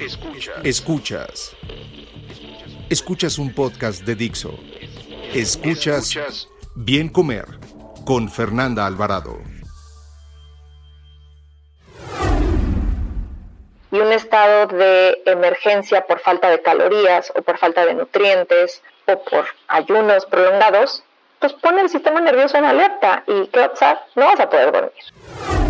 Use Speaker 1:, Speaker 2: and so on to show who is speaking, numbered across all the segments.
Speaker 1: Escuchas. Escuchas. Escuchas un podcast de Dixo. Escuchas Bien Comer con Fernanda Alvarado.
Speaker 2: y un estado de emergencia por falta de calorías o por falta de nutrientes o por ayunos prolongados, pues pone el sistema nervioso en alerta y ¿qué va a pasar? No vas a poder dormir.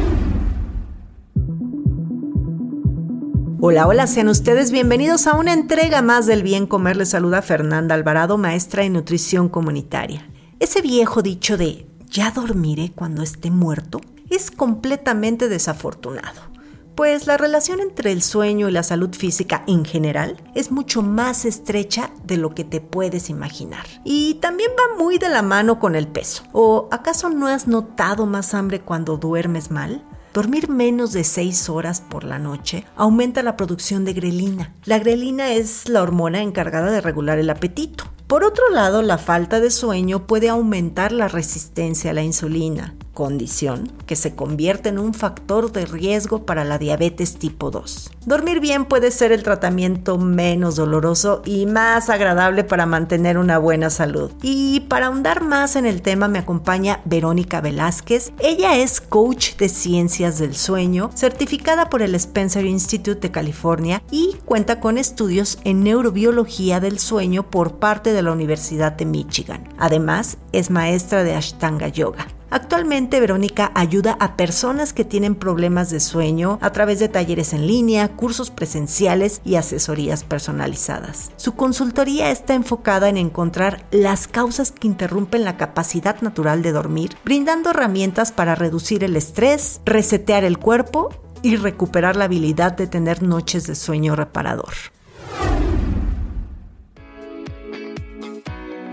Speaker 3: Hola, hola, sean ustedes bienvenidos a una entrega más del Bien Comer. Les saluda Fernanda Alvarado, maestra en nutrición comunitaria. Ese viejo dicho de ya dormiré cuando esté muerto es completamente desafortunado pues la relación entre el sueño y la salud física en general es mucho más estrecha de lo que te puedes imaginar. Y también va muy de la mano con el peso. ¿O acaso no has notado más hambre cuando duermes mal? Dormir menos de 6 horas por la noche aumenta la producción de grelina. La grelina es la hormona encargada de regular el apetito. Por otro lado, la falta de sueño puede aumentar la resistencia a la insulina, condición que se convierte en un factor de riesgo para la diabetes tipo 2. Dormir bien puede ser el tratamiento menos doloroso y más agradable para mantener una buena salud. Y para ahondar más en el tema me acompaña Verónica Velázquez. Ella es coach de ciencias del sueño, certificada por el Spencer Institute de California y cuenta con estudios en neurobiología del sueño por parte de la Universidad de Michigan. Además, es maestra de Ashtanga Yoga. Actualmente Verónica ayuda a personas que tienen problemas de sueño a través de talleres en línea, cursos presenciales y asesorías personalizadas. Su consultoría está enfocada en encontrar las causas que interrumpen la capacidad natural de dormir, brindando herramientas para reducir el estrés, resetear el cuerpo y recuperar la habilidad de tener noches de sueño reparador.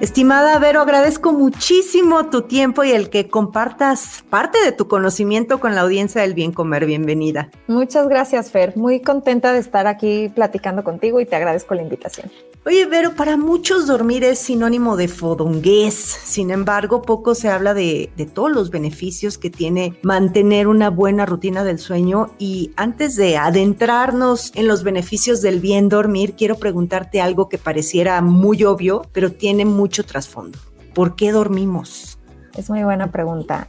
Speaker 3: Estimada Vero, agradezco muchísimo tu tiempo y el que compartas parte de tu conocimiento con la audiencia del bien comer. Bienvenida.
Speaker 2: Muchas gracias, Fer. Muy contenta de estar aquí platicando contigo y te agradezco la invitación.
Speaker 3: Oye, Vero, para muchos dormir es sinónimo de fodongués. Sin embargo, poco se habla de, de, todos los beneficios que tiene mantener una buena rutina del sueño. Y antes de adentrarnos en los beneficios del bien dormir, quiero preguntarte algo que pareciera muy obvio, pero tiene mucho trasfondo. ¿Por qué dormimos?
Speaker 2: Es muy buena pregunta.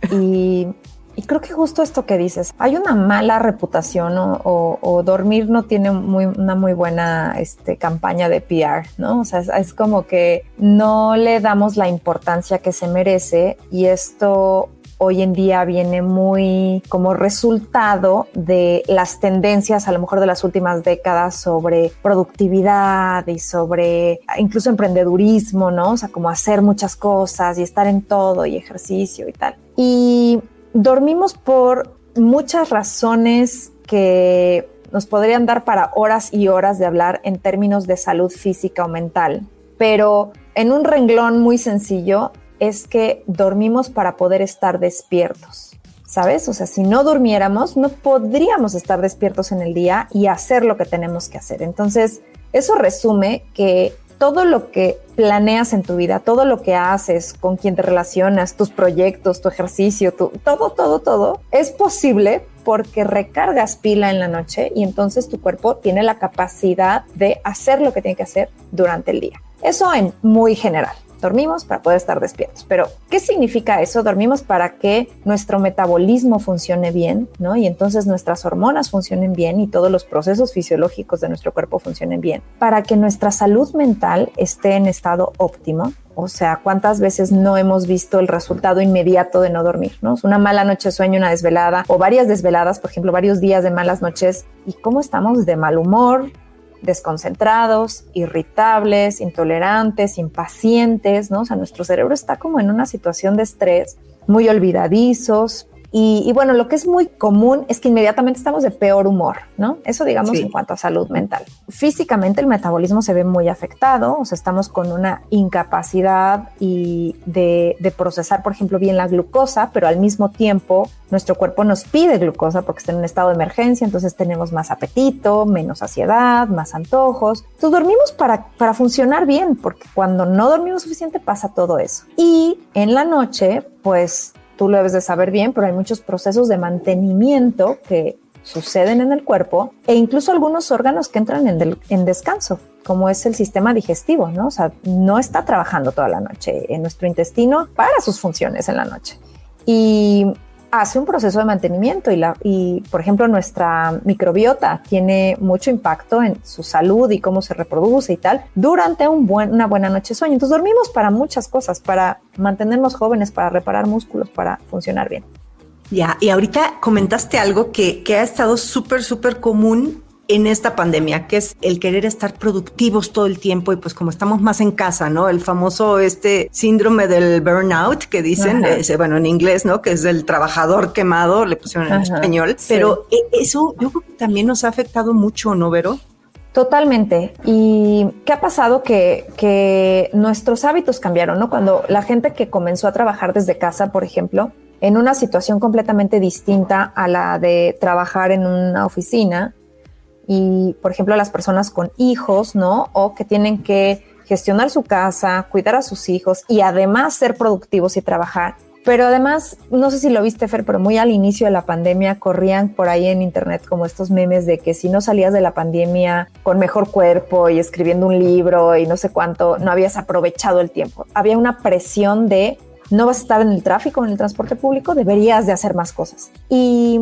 Speaker 2: Y creo que justo esto que dices, hay una mala reputación o, dormir no tiene una muy buena este, campaña de PR, ¿no? O sea, es, como que no le damos la importancia que se merece y esto hoy en día viene muy como resultado de las tendencias a lo mejor de las últimas décadas sobre productividad y sobre incluso emprendedurismo, ¿no? O sea, como hacer muchas cosas y estar en todo y ejercicio y tal. Y dormimos por muchas razones que nos podrían dar para horas y horas de hablar en términos de salud física o mental, pero en un renglón muy sencillo es que dormimos para poder estar despiertos, ¿sabes? O sea, si no durmiéramos, no podríamos estar despiertos en el día y hacer lo que tenemos que hacer. Entonces, eso resume que todo lo que planeas en tu vida, todo lo que haces, con quien te relacionas, tus proyectos, tu ejercicio, tu, todo, todo, todo, es posible porque recargas pila en la noche y entonces tu cuerpo tiene la capacidad de hacer lo que tiene que hacer durante el día. Eso en muy general. Dormimos para poder estar despiertos. Pero, ¿qué significa eso? Dormimos para que nuestro metabolismo funcione bien, ¿no? Y entonces nuestras hormonas funcionen bien y todos los procesos fisiológicos de nuestro cuerpo funcionen bien. Para que nuestra salud mental esté en estado óptimo. O sea, ¿cuántas veces no hemos visto el resultado inmediato de no dormir? ¿no? Una mala noche de sueño, una desvelada o varias desveladas, por ejemplo, varios días de malas noches. ¿Y cómo estamos de mal humor? Desconcentrados, irritables, intolerantes, impacientes, ¿no? O sea, nuestro cerebro está como en una situación de estrés, muy olvidadizos, Y, bueno, lo que es muy común es que inmediatamente estamos de peor humor, ¿no? Eso digamos en cuanto a salud mental. Físicamente el metabolismo se ve muy afectado, o sea, estamos con una incapacidad y de, de procesar, por ejemplo, bien la glucosa, pero al mismo tiempo nuestro cuerpo nos pide glucosa porque está en un estado de emergencia, entonces tenemos más apetito, menos saciedad, más antojos. Entonces dormimos para, para funcionar bien, porque cuando no dormimos suficiente pasa todo eso. Y en la noche, pues tú lo debes de saber bien, pero hay muchos procesos de mantenimiento que suceden en el cuerpo e incluso algunos órganos que entran en, en, descanso, como es el sistema digestivo, ¿no? O sea, no está trabajando toda la noche en nuestro intestino para sus funciones en la noche. Y hace un proceso de mantenimiento y, la, y, por ejemplo, nuestra microbiota tiene mucho impacto en su salud y cómo se reproduce y tal durante un buen, una buena noche de sueño. Entonces dormimos para muchas cosas, para mantenernos jóvenes, para reparar músculos, para funcionar bien.
Speaker 3: Ya, y ahorita comentaste algo que, que ha estado súper, súper común en esta pandemia, que es el querer estar productivos todo el tiempo y pues como estamos más en casa, ¿no? El famoso este síndrome del burnout que dicen, bueno, en inglés, ¿no? Que es del trabajador quemado, le pusieron en español, pero e, eso yo creo que también nos ha afectado mucho, ¿no, Vero?
Speaker 2: Totalmente. ¿Y qué ha pasado? Que, que nuestros hábitos cambiaron, ¿no? Cuando la gente que comenzó a trabajar desde casa, por ejemplo, en una situación completamente distinta a la de trabajar en una oficina, y, por ejemplo, las personas con hijos, ¿no? O que tienen que gestionar su casa, cuidar a sus hijos y además ser productivos y trabajar. Pero además, no sé si lo viste, Fer, pero muy al inicio de la pandemia corrían por ahí en internet como estos memes de que si no salías de la pandemia con mejor cuerpo y escribiendo un libro y no sé cuánto, no habías aprovechado el tiempo. Había una presión de no vas a estar en el tráfico, en el transporte público, deberías de hacer más cosas. Y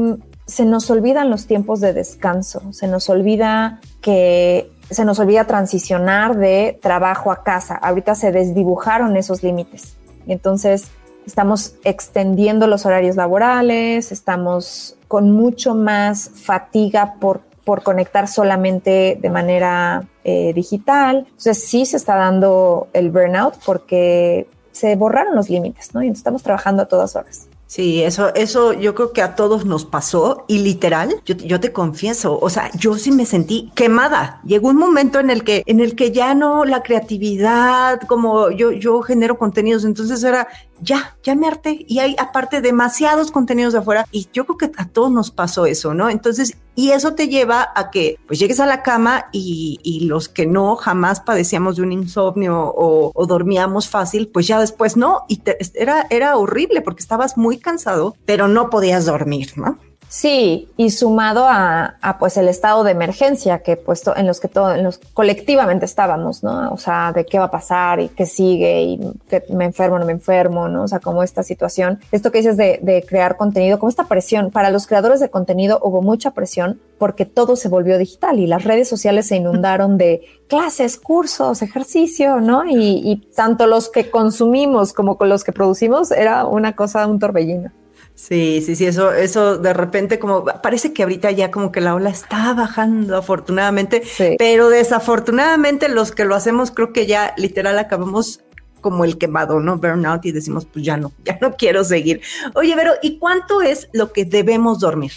Speaker 2: se nos olvidan los tiempos de descanso, se nos olvida que se nos olvida transicionar de trabajo a casa. Ahorita se desdibujaron esos límites. Entonces estamos extendiendo los horarios laborales, estamos con mucho más fatiga por, por conectar solamente de manera eh, digital. Entonces sí se está dando el burnout porque se borraron los límites, ¿no? Y estamos trabajando a todas horas.
Speaker 3: Sí, eso, eso yo creo que a todos nos pasó y literal, yo, yo, te confieso, o sea, yo sí me sentí quemada. Llegó un momento en el que, en el que ya no la creatividad, como yo, yo genero contenidos, entonces era ya, ya me harté y hay aparte demasiados contenidos de afuera y yo creo que a todos nos pasó eso, ¿no? Entonces, y eso te lleva a que pues llegues a la cama y, los que no jamás padecíamos de un insomnio o, dormíamos fácil, pues ya después no, y era, era horrible porque estabas muy cansado, pero no podías dormir, ¿no?
Speaker 2: Sí, y sumado a, pues el estado de emergencia que puesto en los que todos, en los colectivamente estábamos, ¿no? O sea, de qué va a pasar y qué sigue y que me enfermo, no me enfermo, ¿no? O sea, como esta situación, esto que dices de, de crear contenido, como esta presión, para los creadores de contenido hubo mucha presión porque todo se volvió digital y las redes sociales se inundaron de clases, cursos, ejercicio, ¿no? Y, y tanto los que consumimos como con los que producimos era una cosa, un torbellino.
Speaker 3: Sí, sí, sí, eso, eso de repente como parece que ahorita ya como que la ola está bajando afortunadamente, pero desafortunadamente los que lo hacemos creo que ya literal acabamos como el quemado, ¿no? Burnout y decimos, pues ya no, ya no quiero seguir. Oye, pero ¿y cuánto es lo que debemos dormir?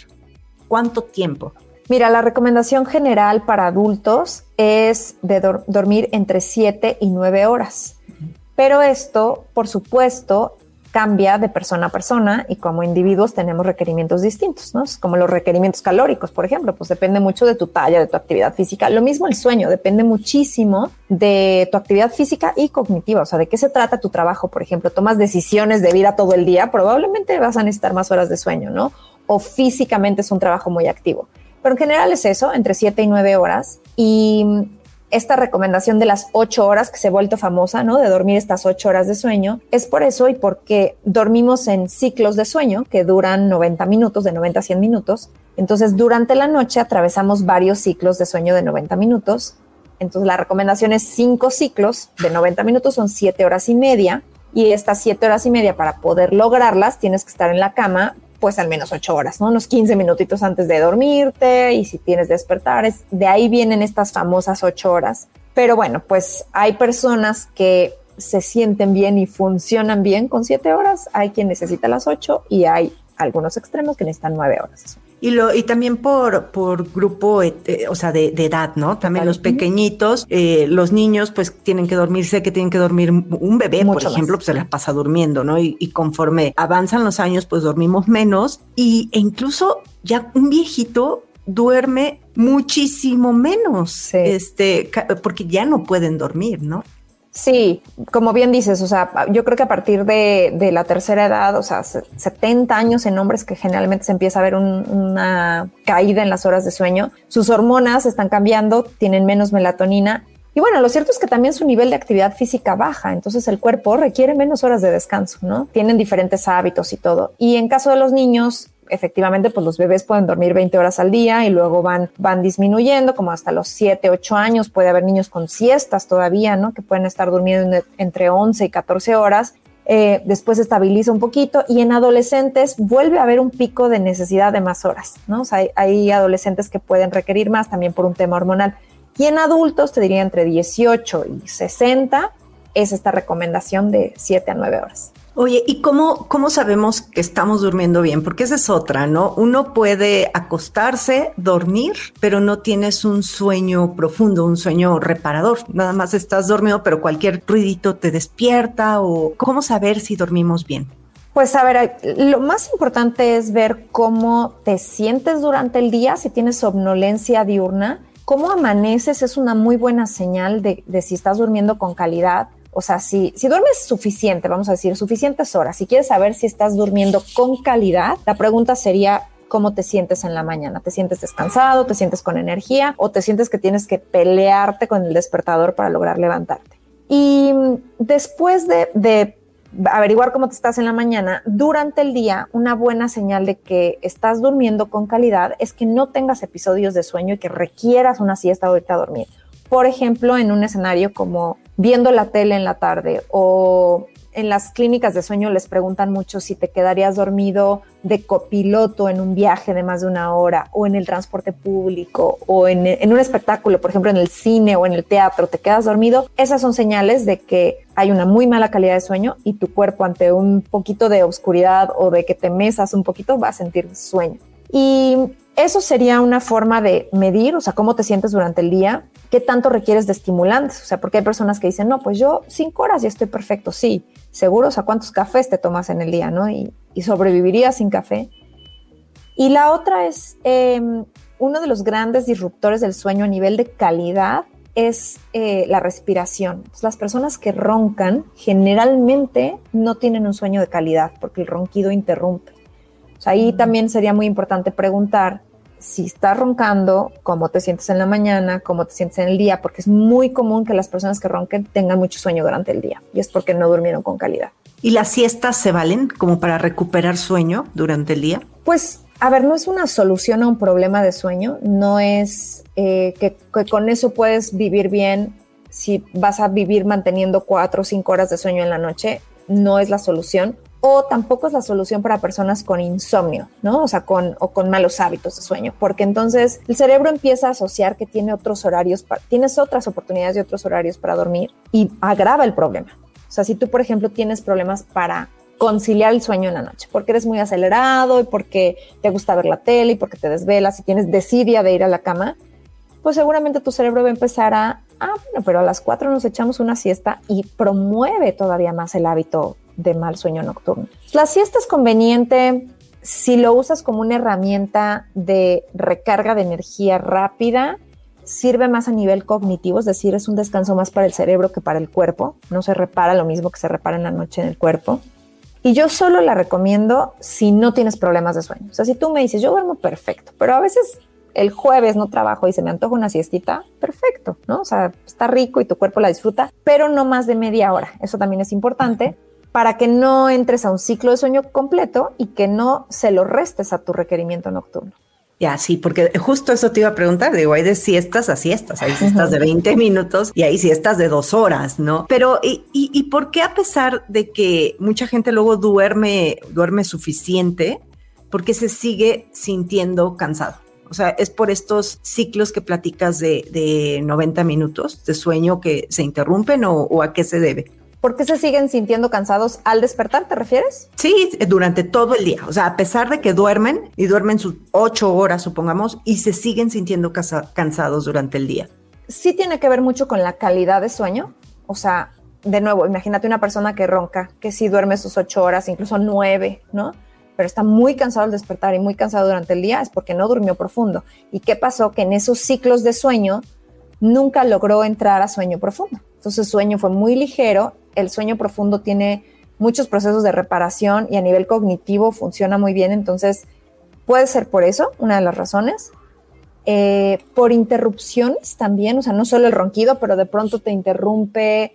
Speaker 3: ¿Cuánto tiempo?
Speaker 2: Mira, la recomendación general para adultos es de dormir entre 7 y 9 horas. Pero esto, por supuesto, cambia de persona a persona y como individuos tenemos requerimientos distintos, ¿no? Como los requerimientos calóricos, por ejemplo, pues depende mucho de tu talla, de tu actividad física. Lo mismo el sueño, depende muchísimo de tu actividad física y cognitiva, o sea, de qué se trata tu trabajo, por ejemplo, tomas decisiones de vida todo el día, probablemente vas a necesitar más horas de sueño, ¿no? O físicamente es un trabajo muy activo. Pero en general es eso, entre 7 y 9 horas. Y esta recomendación de las ocho horas que se ha vuelto famosa, ¿no? De dormir estas ocho horas de sueño, es por eso y porque dormimos en ciclos de sueño que duran 90 minutos, de 90 a 100 minutos. Entonces, durante la noche atravesamos varios ciclos de sueño de 90 minutos. Entonces, la recomendación es cinco ciclos de 90 minutos, son siete horas y media. Y estas siete horas y media, para poder lograrlas, tienes que estar en la cama pues al menos ocho horas, ¿no? Unos 15 minutitos antes de dormirte y si tienes despertar, es, de ahí vienen estas famosas ocho horas. Pero bueno, pues hay personas que se sienten bien y funcionan bien con siete horas, hay quien necesita las ocho y hay algunos extremos que necesitan nueve horas.
Speaker 3: Y, lo, y también por, por grupo, eh, o sea, de, edad, ¿no? También los pequeñitos, eh, los niños, pues tienen que dormir, sé que tienen que dormir, un bebé, por ejemplo, pues se la pasa durmiendo, ¿no? Y, conforme avanzan los años, pues dormimos menos. Y, e incluso ya un viejito duerme muchísimo menos, este, porque ya no pueden dormir, ¿no?
Speaker 2: Sí, como bien dices, o sea, yo creo que a partir de, la tercera edad, o sea, 70 años en hombres que generalmente se empieza a ver una caída en las horas de sueño, sus hormonas están cambiando, tienen menos melatonina. Y bueno, lo cierto es que también su nivel de actividad física baja, entonces el cuerpo requiere menos horas de descanso, ¿no? Tienen diferentes hábitos y todo. Y en caso de los niños, efectivamente, pues los bebés pueden dormir 20 horas al día y luego van, van disminuyendo, como hasta los 7, 8 años. Puede haber niños con siestas todavía, ¿no? Que pueden estar durmiendo entre 11 y 14 horas. Eh, después estabiliza un poquito y en adolescentes vuelve a haber un pico de necesidad de más horas, ¿no? O sea, hay, hay adolescentes que pueden requerir más también por un tema hormonal. Y en adultos, te diría entre 18 y 60, es esta recomendación de 7 a 9 horas.
Speaker 3: Oye, ¿y cómo, cómo sabemos que estamos durmiendo bien? Porque esa es otra, ¿no? Uno puede acostarse, dormir, pero no tienes un sueño profundo, un sueño reparador. Nada más estás dormido, pero cualquier ruidito te despierta o cómo saber si dormimos bien.
Speaker 2: Pues a ver, lo más importante es ver cómo te sientes durante el día, si tienes somnolencia diurna. Cómo amaneces es una muy buena señal de, de si estás durmiendo con calidad o sea, si, si duermes suficiente, vamos a decir, suficientes horas, si quieres saber si estás durmiendo con calidad, la pregunta sería, cómo te sientes en la mañana. ¿Te sientes descansado? ¿Te sientes con energía? ¿O te sientes que tienes que pelearte con el despertador para lograr levantarte? Y después de, de, averiguar cómo te estás en la mañana, durante el día, una buena señal de que estás durmiendo con calidad es que no tengas episodios de sueño y que requieras una siesta ahorita a dormir. Por ejemplo, en un escenario como viendo la tele en la tarde o en las clínicas de sueño les preguntan mucho si te quedarías dormido de copiloto en un viaje de más de una hora o en el transporte público o en, un espectáculo, por ejemplo en el cine o en el teatro, te quedas dormido. Esas son señales de que hay una muy mala calidad de sueño y tu cuerpo ante un poquito de oscuridad o de que te mesas un poquito va a sentir sueño. Y eso sería una forma de medir, o sea, cómo te sientes durante el día, qué tanto requieres de estimulantes, o sea, porque hay personas que dicen, no, pues yo cinco horas ya estoy perfecto, sí, seguro, o sea, cuántos cafés te tomas en el día, ¿no? Y, sobrevivirías sin café. Y la otra es, em, uno de los grandes disruptores del sueño a nivel de calidad es eh, la respiración. las personas que roncan generalmente no tienen un sueño de calidad porque el ronquido interrumpe ahí también sería muy importante preguntar si estás roncando, cómo te sientes en la mañana, cómo te sientes en el día, porque es muy común que las personas que ronquen tengan mucho sueño durante el día y es porque no durmieron con calidad.
Speaker 3: ¿Y las siestas se valen como para recuperar sueño durante el día?
Speaker 2: Pues, a ver, no es una solución a un problema de sueño, no es eh, que, que con eso puedes vivir bien si vas a vivir manteniendo cuatro o cinco horas de sueño en la noche, no es la solución o tampoco es la solución para personas con insomnio, ¿no? O sea, con, o con malos hábitos de sueño, porque entonces el cerebro empieza a asociar que tiene otros horarios, tienes otras oportunidades de otros horarios para dormir y agrava el problema. O sea, si tú, por ejemplo, tienes problemas para conciliar el sueño en la noche, porque eres muy acelerado y porque te gusta ver la tele y porque te desvelas y tienes desidia de ir a la cama, pues seguramente tu cerebro va a empezar a, ah, bueno, pero a las cuatro nos echamos una siesta y promueve todavía más el hábito de mal sueño nocturno. La siesta es conveniente si lo usas como una herramienta de recarga de energía rápida, sirve más a nivel cognitivo, es decir, es un descanso más para el cerebro que para el cuerpo, no se repara lo mismo que se repara en la noche en el cuerpo. Y yo solo la recomiendo si no tienes problemas de sueño. O sea, si tú me dices, yo duermo perfecto, pero a veces el jueves no trabajo y se me antoja una siestita, perfecto, ¿no? O sea, está rico y tu cuerpo la disfruta, pero no más de media hora. Eso también es importante para que no entres a un ciclo de sueño completo y que no se lo restes a tu requerimiento nocturno.
Speaker 3: Ya, sí, porque justo eso te iba a preguntar, digo, hay de siestas a siestas, hay siestas de 20 minutos y hay siestas de dos horas, ¿no? Pero, ¿y, y, por qué a pesar de que mucha gente luego duerme, duerme suficiente, por qué se sigue sintiendo cansado? O sea, es por estos ciclos que platicas de, de 90 minutos de sueño que se interrumpen o a qué se debe?
Speaker 2: ¿Por qué se siguen sintiendo cansados al despertar, te refieres?
Speaker 3: Sí, durante todo el día. O sea, a pesar de que duermen y duermen sus ocho horas, supongamos, y se siguen sintiendo cansados durante el día.
Speaker 2: Sí tiene que ver mucho con la calidad de sueño. O sea, de nuevo, imagínate una persona que ronca, que sí duerme sus ocho horas, incluso nueve, ¿no? Pero está muy cansado al despertar y muy cansado durante el día, es porque no durmió profundo. ¿Y qué pasó? Que en esos ciclos de sueño nunca logró entrar a sueño profundo. Entonces, sueño fue muy ligero el sueño profundo tiene muchos procesos de reparación y a nivel cognitivo funciona muy bien, entonces puede ser por eso, una de las razones. Eh, por interrupciones también, o sea, no solo el ronquido, pero de pronto te interrumpe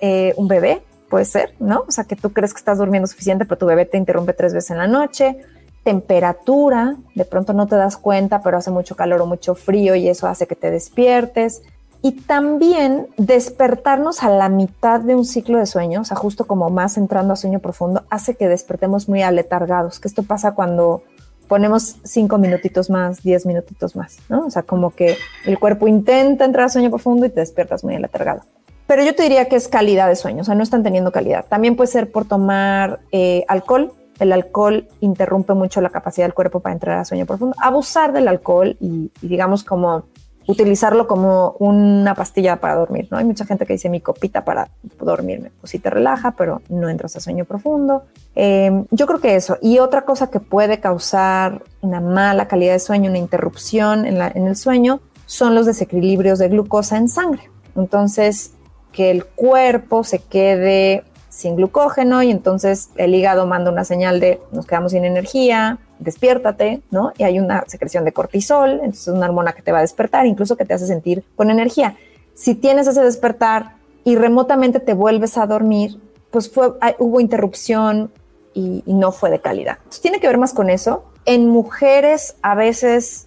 Speaker 2: eh, un bebé, puede ser, ¿no? O sea, que tú crees que estás durmiendo suficiente, pero tu bebé te interrumpe tres veces en la noche. Temperatura, de pronto no te das cuenta, pero hace mucho calor o mucho frío y eso hace que te despiertes y también despertarnos a la mitad de un ciclo de sueño, o sea, justo como más entrando a sueño profundo, hace que despertemos muy aletargados, que esto pasa cuando ponemos cinco minutitos más, diez minutitos más, ¿no? O sea, como que el cuerpo intenta entrar a sueño profundo y te despiertas muy aletargado. Pero yo te diría que es calidad de sueño, o sea, no están teniendo calidad. También puede ser por tomar eh, alcohol. El alcohol interrumpe mucho la capacidad del cuerpo para entrar a sueño profundo. Abusar del alcohol y digamos como utilizarlo como una pastilla para dormir, ¿no? Hay mucha gente que dice mi copita para dormirme, pues sí te relaja, pero no entras a sueño profundo. Em, yo creo que eso. Y otra cosa que puede causar una mala calidad de sueño, una interrupción en, en el sueño, son los desequilibrios de glucosa en sangre. Entonces, que el cuerpo se quede sin glucógeno y entonces el hígado manda una señal de nos quedamos sin energía, despiértate, ¿no? Y hay una secreción de cortisol, entonces es una hormona que te va a despertar, incluso que te hace sentir con energía. Si tienes ese despertar y remotamente te vuelves a dormir, pues fue, hubo interrupción y, no fue de calidad. Entonces tiene que ver más con eso. En mujeres a veces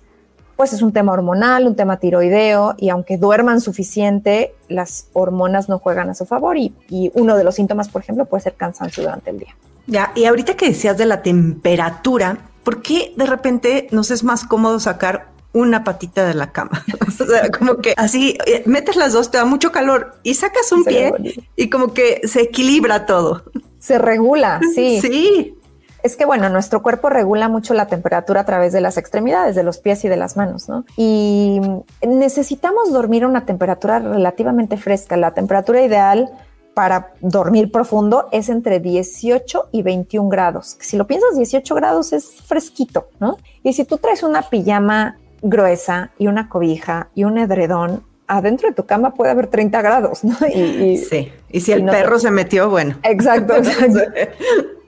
Speaker 2: pues es un tema hormonal, un tema tiroideo, y aunque duerman suficiente, las hormonas no juegan a su favor y, y, uno de los síntomas, por ejemplo, puede ser cansancio durante el día.
Speaker 3: Ya, y ahorita que decías de la temperatura, ¿por qué de repente nos es más cómodo sacar una patita de la cama? o sea, como que así eh, metes las dos, te da mucho calor y sacas un pie y como que se equilibra todo.
Speaker 2: Se regula, sí.
Speaker 3: Sí.
Speaker 2: Es que, bueno, nuestro cuerpo regula mucho la temperatura a través de las extremidades, de los pies y de las manos, ¿no? Y necesitamos dormir a una temperatura relativamente fresca. La temperatura ideal para dormir profundo es entre 18 y 21 grados. Si lo piensas, 18 grados es fresquito, ¿no? Y si tú traes una pijama gruesa y una cobija y un edredón, adentro de tu cama puede haber 30 grados, ¿no?
Speaker 3: Y, sí, y si el perro se metió, bueno.
Speaker 2: Exacto, exacto.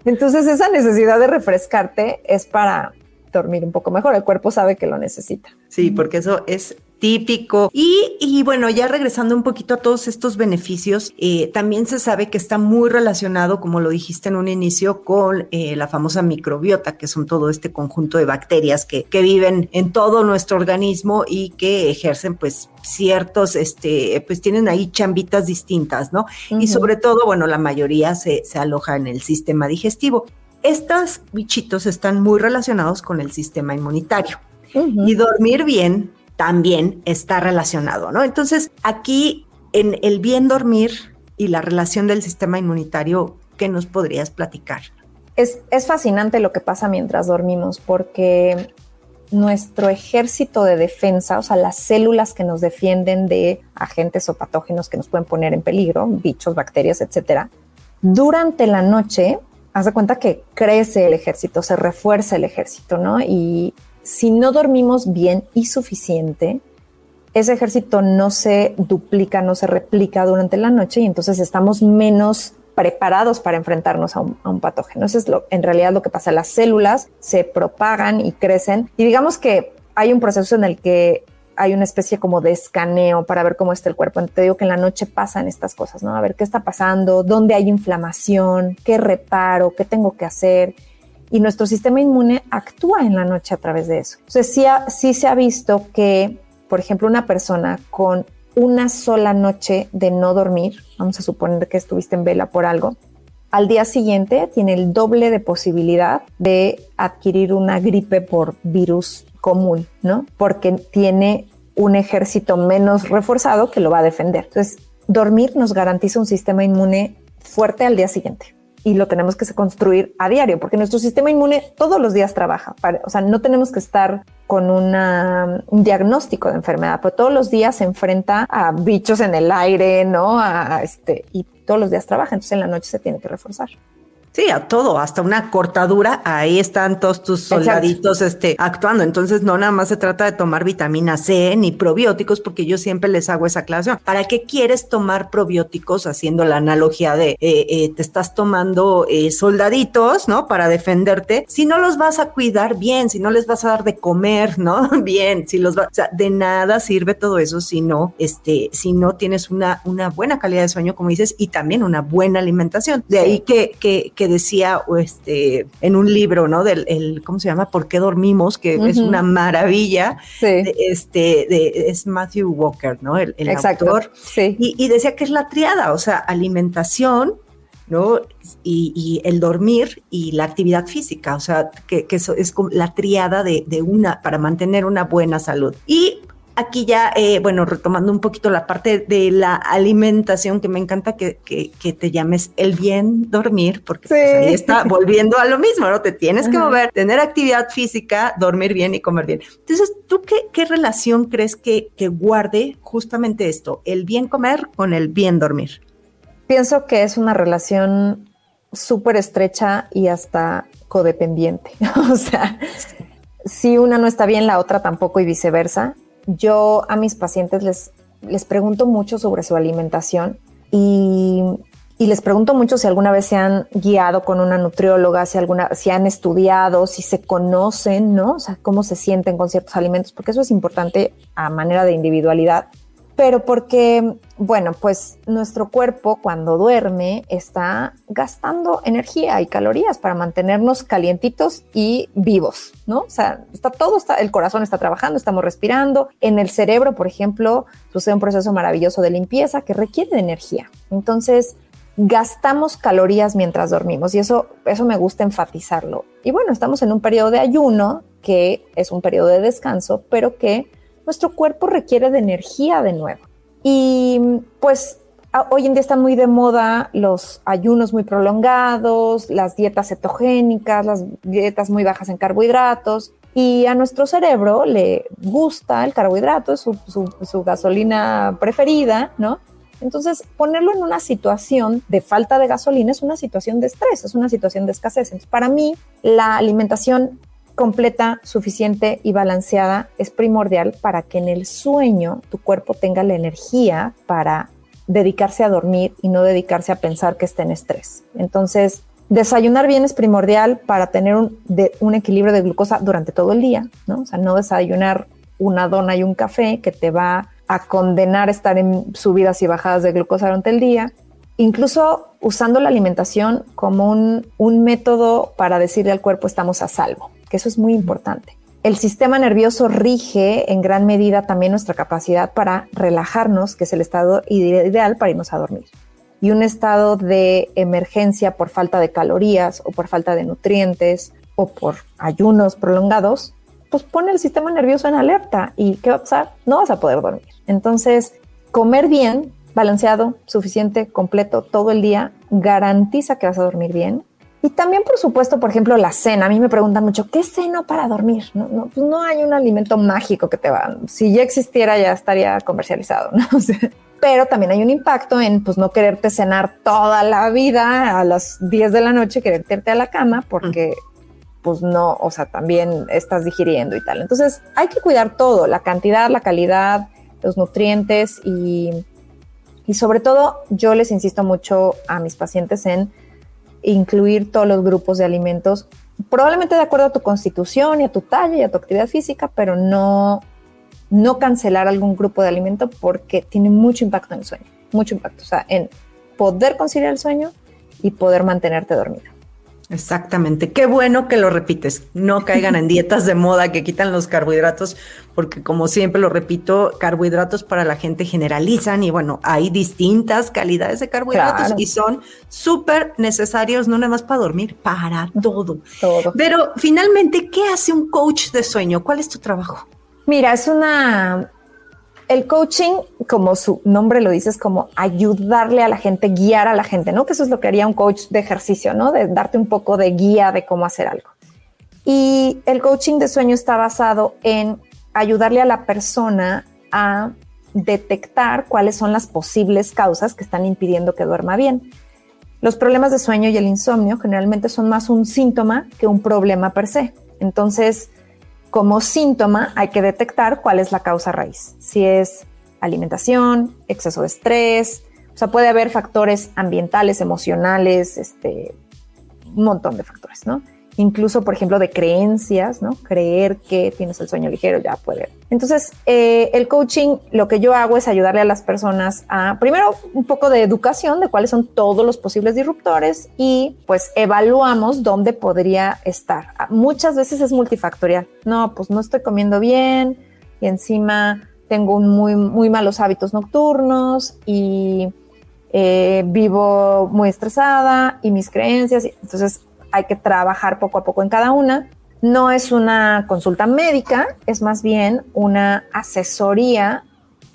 Speaker 2: Entonces esa necesidad de refrescarte es para dormir un poco mejor. El cuerpo sabe que lo necesita.
Speaker 3: Sí, porque eso es típico. Y, bueno, ya regresando un poquito a todos estos beneficios, eh, también se sabe que está muy relacionado, como lo dijiste en un inicio, con eh, la famosa microbiota, que son todo este conjunto de bacterias que, viven en todo nuestro organismo y que ejercen pues ciertos, este, pues tienen ahí chambitas distintas, ¿no? Y sobre todo, bueno, la mayoría se, se aloja en el sistema digestivo. Estos bichitos están muy relacionados con el sistema inmunitario. Y dormir bien también está relacionado, ¿no? Entonces, aquí en el bien dormir y la relación del sistema inmunitario, ¿qué nos podrías platicar?
Speaker 2: Es, es fascinante lo que pasa mientras dormimos porque nuestro ejército de defensa, o sea, las células que nos defienden de agentes o patógenos que nos pueden poner en peligro, bichos, bacterias, etcétera, durante la noche, haz de cuenta que crece el ejército, se refuerza el ejército, ¿no? Y si no dormimos bien y suficiente, ese ejército no se duplica, no se replica durante la noche y entonces estamos menos preparados para enfrentarnos a un, patógeno. Eso es lo, en realidad lo que pasa. Las células se propagan y crecen y digamos que hay un proceso en el que hay una especie como de escaneo para ver cómo está el cuerpo. Te digo que en la noche pasan estas cosas, ¿no? A ver qué está pasando, dónde hay inflamación, qué reparo, qué tengo que hacer y nuestro sistema inmune actúa en la noche a través de eso. Entonces, sí, sí se ha visto que, por ejemplo, una persona con una sola noche de no dormir, vamos a suponer que estuviste en vela por algo, al día siguiente tiene el doble de posibilidad de adquirir una gripe por virus común, ¿no? Porque tiene un ejército menos reforzado que lo va a defender. Entonces, dormir nos garantiza un sistema inmune fuerte al día siguiente y lo tenemos que construir a diario, porque nuestro sistema inmune todos los días trabaja. o sea, no tenemos que estar con una, un diagnóstico de enfermedad, pero todos los días se enfrenta a bichos en el aire, ¿no? A, este, y todos los días trabaja, entonces en la noche se tiene que reforzar.
Speaker 3: Sí, a todo, hasta una cortadura, ahí están todos tus soldaditos este, actuando. Entonces, no nada más se trata de tomar vitamina C ni probióticos, porque yo siempre les hago esa aclaración. ¿Para qué quieres tomar probióticos? Haciendo la analogía de eh, eh, te estás tomando eh, soldaditos, ¿no? Para defenderte. Si no los vas a cuidar bien, si no les vas a dar de comer, ¿no? bien, si los vas, o sea, de nada sirve todo eso si no, este, si no tienes una, una buena calidad de sueño, como dices, y también una buena alimentación. De ahí que, que, que decía este, en un libro, ¿no? Del, el, ¿cómo se llama? ¿Por qué dormimos? Que es una maravilla. este, de, es Matthew Walker, ¿no? El, el autor. Sí. Y, decía que es la triada, o sea, alimentación, ¿no? Y, el dormir y la actividad física, o sea, que, eso es como la triada de, de, una, para mantener una buena salud. Y aquí ya, eh, bueno, retomando un poquito la parte de la alimentación, que me encanta que, te llames el bien dormir, porque pues, ahí está volviendo a lo mismo, ¿no? Te tienes que mover, tener actividad física, dormir bien y comer bien. Entonces, ¿tú qué, qué relación crees que, que guarde justamente esto, el bien comer con el bien dormir?
Speaker 2: Pienso que es una relación súper estrecha y hasta codependiente. o sea, si una no está bien, la otra tampoco y viceversa yo a mis pacientes les, les pregunto mucho sobre su alimentación y, les pregunto mucho si alguna vez se han guiado con una nutrióloga, si alguna, si han estudiado, si se conocen, ¿no? O sea, cómo se sienten con ciertos alimentos, porque eso es importante a manera de individualidad pero porque, bueno, pues nuestro cuerpo cuando duerme está gastando energía y calorías para mantenernos calientitos y vivos, ¿no? O sea, está todo, está, el corazón está trabajando, estamos respirando. En el cerebro, por ejemplo, sucede un proceso maravilloso de limpieza que requiere de energía. Entonces, gastamos calorías mientras dormimos y eso, eso me gusta enfatizarlo. Y bueno, estamos en un periodo de ayuno que es un periodo de descanso, pero que nuestro cuerpo requiere de energía de nuevo. Y pues hoy en día están muy de moda los ayunos muy prolongados, las dietas cetogénicas, las dietas muy bajas en carbohidratos. Y a nuestro cerebro le gusta el carbohidrato, es su, gasolina preferida, ¿no? Entonces, ponerlo en una situación de falta de gasolina es una situación de estrés, es una situación de escasez. Entonces, para mí, la alimentación completa, suficiente y balanceada es primordial para que en el sueño tu cuerpo tenga la energía para dedicarse a dormir y no dedicarse a pensar que está en estrés. Entonces, desayunar bien es primordial para tener un, un equilibrio de glucosa durante todo el día, ¿no? O sea, no desayunar una dona y un café que te va a condenar a estar en subidas y bajadas de glucosa durante el día. Incluso usando la alimentación como un, un método para decirle al cuerpo estamos a salvo eso es muy importante. El sistema nervioso rige en gran medida también nuestra capacidad para relajarnos, que es el estado ideal para irnos a dormir. Y un estado de emergencia por falta de calorías o por falta de nutrientes o por ayunos prolongados, pues pone el sistema nervioso en alerta y ¿qué va a pasar? No vas a poder dormir. Entonces, comer bien, balanceado, suficiente, completo todo el día, garantiza que vas a dormir bien y también, por supuesto, por ejemplo, la cena. A mí me preguntan mucho, ¿qué ceno para dormir? No, no, pues no hay un alimento mágico que te va. Si ya existiera, ya estaría comercializado, ¿no? pero también hay un impacto en pues no quererte cenar toda la vida a las 10 de la noche, quererte irte a la cama porque pues no, o sea, también estás digiriendo y tal. Entonces hay que cuidar todo, la cantidad, la calidad, los nutrientes y, y sobre todo yo les insisto mucho a mis pacientes en incluir todos los grupos de alimentos, probablemente de acuerdo a tu constitución y a tu talla y a tu actividad física, pero no, no cancelar algún grupo de alimento porque tiene mucho impacto en el sueño, mucho impacto, o sea, en poder conciliar el sueño y poder mantenerte dormido.
Speaker 3: Exactamente. Qué bueno que lo repites. No caigan en dietas de moda que quitan los carbohidratos, porque como siempre lo repito, carbohidratos para la gente generalizan y bueno, hay distintas calidades de carbohidratos y son súper necesarios, no nada más para dormir, para todo. todo. Pero finalmente, ¿qué hace un coach de sueño? ¿Cuál es tu trabajo?
Speaker 2: Mira, es una el coaching, como su nombre lo dice, es como ayudarle a la gente, guiar a la gente, ¿no? Que eso es lo que haría un coach de ejercicio, ¿no? De darte un poco de guía de cómo hacer algo. Y el coaching de sueño está basado en ayudarle a la persona a detectar cuáles son las posibles causas que están impidiendo que duerma bien. Los problemas de sueño y el insomnio generalmente son más un síntoma que un problema per se. Entonces, como síntoma hay que detectar cuál es la causa raíz. Si es alimentación, exceso de estrés, o sea, puede haber factores ambientales, emocionales, este, un montón de factores, ¿no? Incluso, por ejemplo, de creencias, ¿no? Creer que tienes el sueño ligero ya puede. Entonces, eh, el coaching, lo que yo hago es ayudarle a las personas a, primero, un poco de educación de cuáles son todos los posibles disruptores y pues evaluamos dónde podría estar. Ah, muchas veces es multifactorial. No, pues no estoy comiendo bien y encima tengo muy, muy malos hábitos nocturnos y eh, vivo muy estresada y mis creencias. Entonces, hay que trabajar poco a poco en cada una. No es una consulta médica, es más bien una asesoría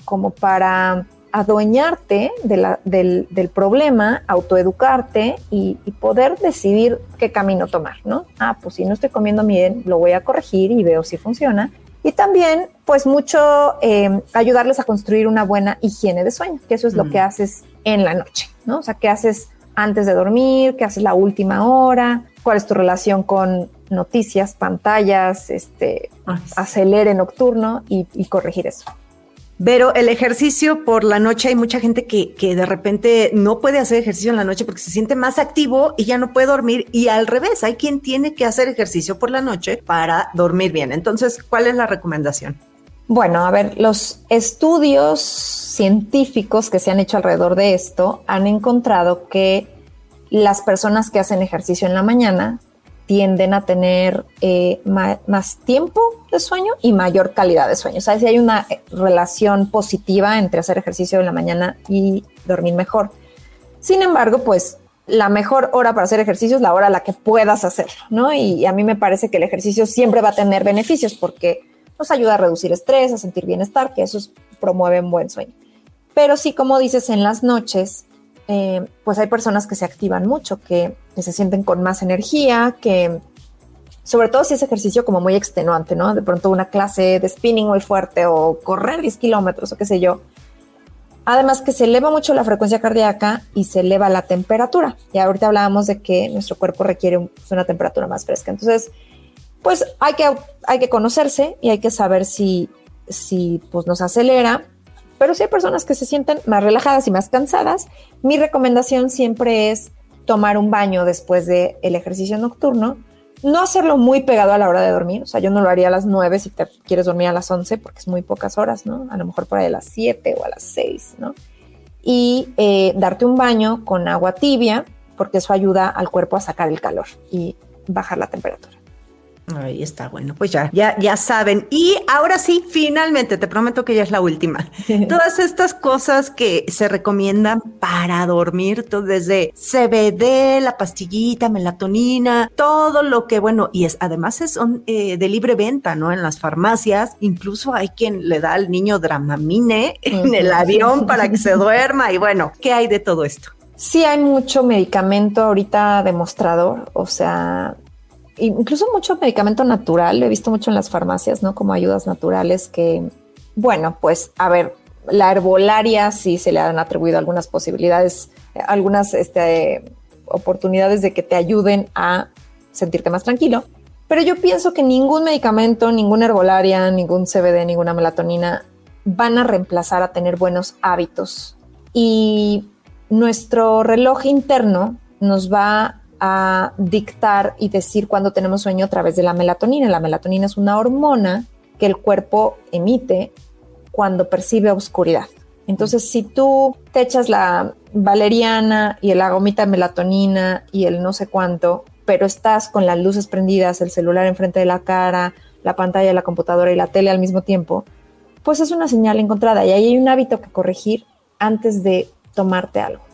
Speaker 2: como para adueñarte del, problema, autoeducarte y, poder decidir qué camino tomar, ¿no? Ah, pues si no estoy comiendo bien, lo voy a corregir y veo si funciona. Y también, pues mucho eh, ayudarles a construir una buena higiene de sueño, que eso es lo que haces en la noche, ¿no? O sea, qué haces antes de dormir, qué haces la última hora, cuál es tu relación con noticias, pantallas, este, acelere nocturno y, corregir eso.
Speaker 3: Pero el ejercicio por la noche, hay mucha gente que, que, de repente no puede hacer ejercicio en la noche porque se siente más activo y ya no puede dormir. Y al revés, hay quien tiene que hacer ejercicio por la noche para dormir bien. Entonces, ¿cuál es la recomendación?
Speaker 2: Bueno, a ver, los estudios científicos que se han hecho alrededor de esto han encontrado que las personas que hacen ejercicio en la mañana tienden a tener eh, más tiempo de sueño y mayor calidad de sueño. O sea, si hay una eh, relación positiva entre hacer ejercicio en la mañana y dormir mejor. Sin embargo, pues la mejor hora para hacer ejercicio es la hora a la que puedas hacerlo, ¿no? Y a mí me parece que el ejercicio siempre va a tener beneficios porque nos ayuda a reducir estrés, a sentir bienestar, que eso promueve un buen sueño. Pero sí, como dices, en las noches eh, pues hay personas que se activan mucho, que, se sienten con más energía, que sobre todo si es ejercicio como muy extenuante, ¿no? De pronto una clase de spinning muy fuerte o correr 10 kilómetros o qué sé yo. Además que se eleva mucho la frecuencia cardíaca y se eleva la temperatura. Y ahorita hablábamos de que nuestro cuerpo requiere una temperatura más fresca. Entonces, pues hay que, hay que conocerse y hay que saber si, si pues, nos acelera pero si hay personas que se sienten más relajadas y más cansadas, mi recomendación siempre es tomar un baño después del el ejercicio nocturno. No hacerlo muy pegado a la hora de dormir. O sea, yo no lo haría a las 9 si te quieres dormir a las 11 porque es muy pocas horas, ¿no? A lo mejor por ahí a las 7 o a las 6, ¿no? Y eh, darte un baño con agua tibia porque eso ayuda al cuerpo a sacar el calor y bajar la temperatura.
Speaker 3: Ahí está, bueno, pues ya, ya, ya saben. Y ahora sí, finalmente, te prometo que ya es la última. Todas estas cosas que se recomiendan para dormir, todo desde CBD, la pastillita, melatonina, todo lo que, bueno, y es además son eh, de libre venta, ¿no? En las farmacias, incluso hay quien le da al niño dramamine en el avión para que se duerma. Y bueno, ¿qué hay de todo esto?
Speaker 2: Sí hay mucho medicamento ahorita demostrador, o sea, incluso mucho medicamento natural, lo he visto mucho en las farmacias, ¿no? Como ayudas naturales que, bueno, pues a ver, la herbolaria sí se le han atribuido algunas posibilidades, algunas este, oportunidades de que te ayuden a sentirte más tranquilo. Pero yo pienso que ningún medicamento, ninguna herbolaria, ningún CBD, ninguna melatonina van a reemplazar a tener buenos hábitos. Y nuestro reloj interno nos va a dictar y decir cuándo tenemos sueño a través de la melatonina. La melatonina es una hormona que el cuerpo emite cuando percibe oscuridad. Entonces, si tú te echas la valeriana y el agomita de melatonina y el no sé cuánto, pero estás con las luces prendidas, el celular enfrente de la cara, la pantalla de la computadora y la tele al mismo tiempo, pues es una señal encontrada y ahí hay un hábito que corregir antes de tomarte algo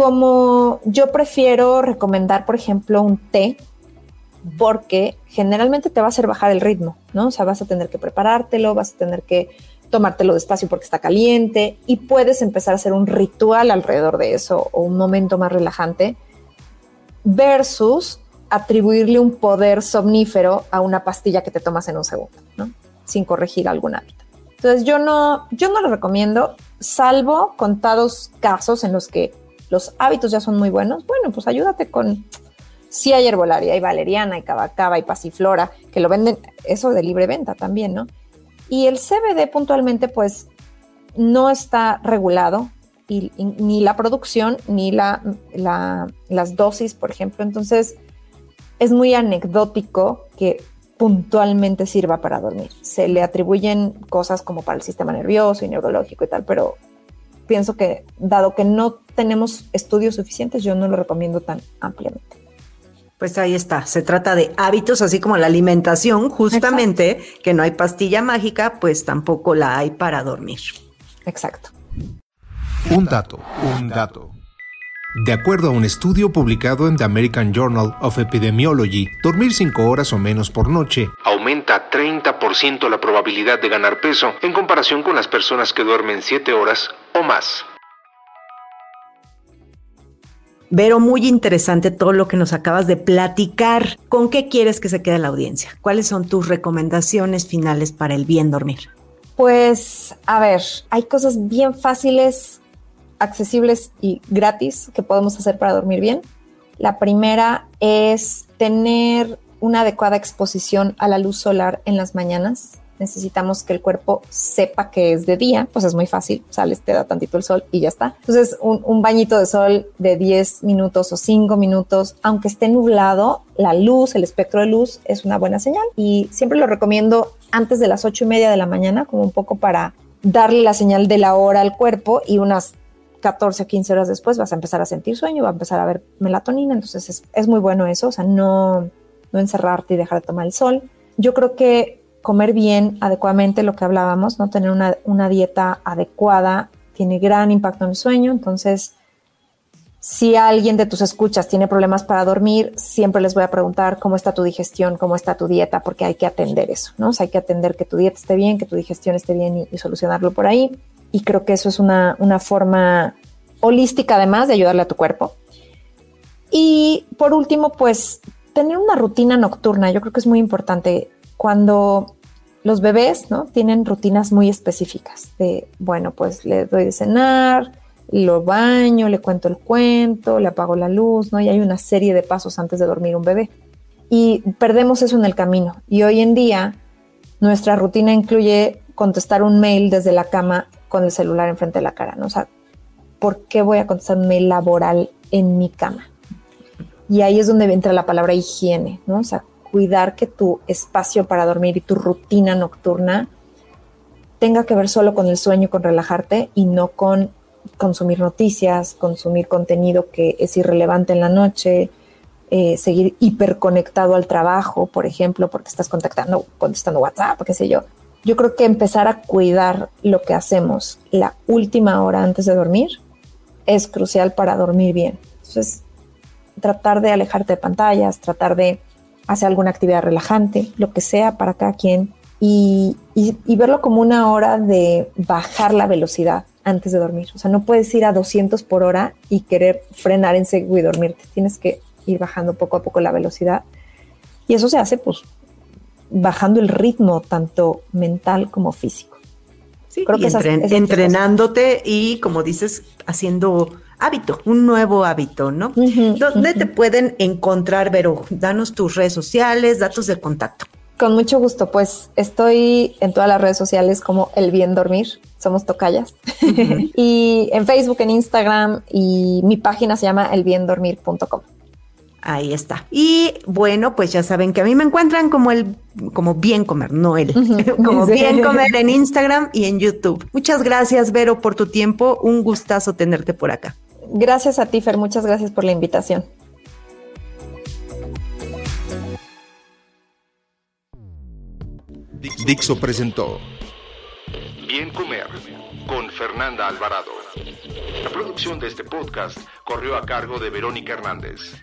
Speaker 2: como yo prefiero recomendar, por ejemplo, un té, porque generalmente te va a hacer bajar el ritmo, ¿no? O sea, vas a tener que preparártelo, vas a tener que tomártelo despacio porque está caliente y puedes empezar a hacer un ritual alrededor de eso o un momento más relajante versus atribuirle un poder somnífero a una pastilla que te tomas en un segundo, ¿no? Sin corregir algún hábito. Entonces yo no, yo no lo recomiendo, salvo contados casos en los que los hábitos ya son muy buenos. Bueno, pues ayúdate con, sí hay herbolaria, hay valeriana, hay cabacaba, hay pasiflora, que lo venden, eso de libre venta también, ¿no? Y el CBD puntualmente, pues, no está regulado, y, ni la producción, ni la, las dosis, por ejemplo. Entonces, es muy anecdótico que puntualmente sirva para dormir. Se le atribuyen cosas como para el sistema nervioso y neurológico y tal, pero pienso que dado que no tenemos estudios suficientes, yo no lo recomiendo tan ampliamente.
Speaker 3: Pues ahí está, se trata de hábitos, así como la alimentación, justamente, que no hay pastilla mágica, pues tampoco la hay para dormir.
Speaker 2: Exacto.
Speaker 1: Un dato, un dato. De acuerdo a un estudio publicado en The American Journal of Epidemiology, dormir 5 horas o menos por noche aumenta 30% la probabilidad de ganar peso en comparación con las personas que duermen 7 horas o más.
Speaker 3: Vero, muy interesante todo lo que nos acabas de platicar. ¿Con qué quieres que se quede la audiencia? ¿Cuáles son tus recomendaciones finales para el bien dormir?
Speaker 2: Pues, a ver, hay cosas bien fáciles, accesibles y gratis que podemos hacer para dormir bien. La primera es tener una adecuada exposición a la luz solar en las mañanas necesitamos que el cuerpo sepa que es de día, pues es muy fácil, sales, te da tantito el sol y ya está. Entonces, un, bañito de sol de 10 minutos o 5 minutos, aunque esté nublado, la luz, el espectro de luz es una buena señal y siempre lo recomiendo antes de las 8 y media de la mañana, como un poco para darle la señal de la hora al cuerpo y unas 14 o 15 horas después vas a empezar a sentir sueño, va a empezar a ver melatonina, entonces es, es muy bueno eso, o sea, no, no encerrarte y dejar de tomar el sol. Yo creo que comer bien, adecuadamente, lo que hablábamos, ¿no? Tener una, dieta adecuada tiene gran impacto en el sueño. Entonces, si alguien de tus escuchas tiene problemas para dormir, siempre les voy a preguntar cómo está tu digestión, cómo está tu dieta, porque hay que atender eso, ¿no? O sea, hay que atender que tu dieta esté bien, que tu digestión esté bien y, solucionarlo por ahí. Y creo que eso es una, una forma holística, además, de ayudarle a tu cuerpo. Y por último, pues tener una rutina nocturna. Yo creo que es muy importante cuando los bebés, ¿no? Tienen rutinas muy específicas de, bueno, pues le doy de cenar, lo baño, le cuento el cuento, le apago la luz, ¿no? Y hay una serie de pasos antes de dormir un bebé. Y perdemos eso en el camino. Y hoy en día nuestra rutina incluye contestar un mail desde la cama con el celular enfrente de la cara, ¿no? O sea, ¿por qué voy a contestar laboral en mi cama? Y ahí es donde entra la palabra higiene, ¿no? O sea, cuidar que tu espacio para dormir y tu rutina nocturna tenga que ver solo con el sueño, con relajarte y no con consumir noticias, consumir contenido que es irrelevante en la noche, eh, seguir hiperconectado al trabajo, por ejemplo, porque estás contactando, contestando WhatsApp, qué sé yo. Yo creo que empezar a cuidar lo que hacemos la última hora antes de dormir es crucial para dormir bien. Entonces, tratar de alejarte de pantallas, tratar de hace alguna actividad relajante, lo que sea para cada quien, y, verlo como una hora de bajar la velocidad antes de dormir. O sea, no puedes ir a 200 por hora y querer frenar en y dormirte. Tienes que ir bajando poco a poco la velocidad. Y eso se hace pues bajando el ritmo tanto mental como físico.
Speaker 3: Sí, Creo que entrenándote y como dices, haciendo hábito, un nuevo hábito, ¿no? ¿Dónde te pueden encontrar, Vero? Danos tus redes sociales, datos de contacto.
Speaker 2: Con mucho gusto, pues estoy en todas las redes sociales como El Bien Dormir, somos tocallas, y en Facebook, en Instagram, y mi página se llama elbiendormir.com.
Speaker 3: Ahí está. Y bueno, pues ya saben que a mí me encuentran como el, como bien comer, no él, como bien comer en Instagram y en YouTube. Muchas gracias, Vero, por tu tiempo. Un gustazo tenerte por acá.
Speaker 2: Gracias a ti, Fer. Muchas gracias por la invitación.
Speaker 1: Dixo presentó Bien Comer con Fernanda Alvarado. La producción de este podcast corrió a cargo de Verónica Hernández.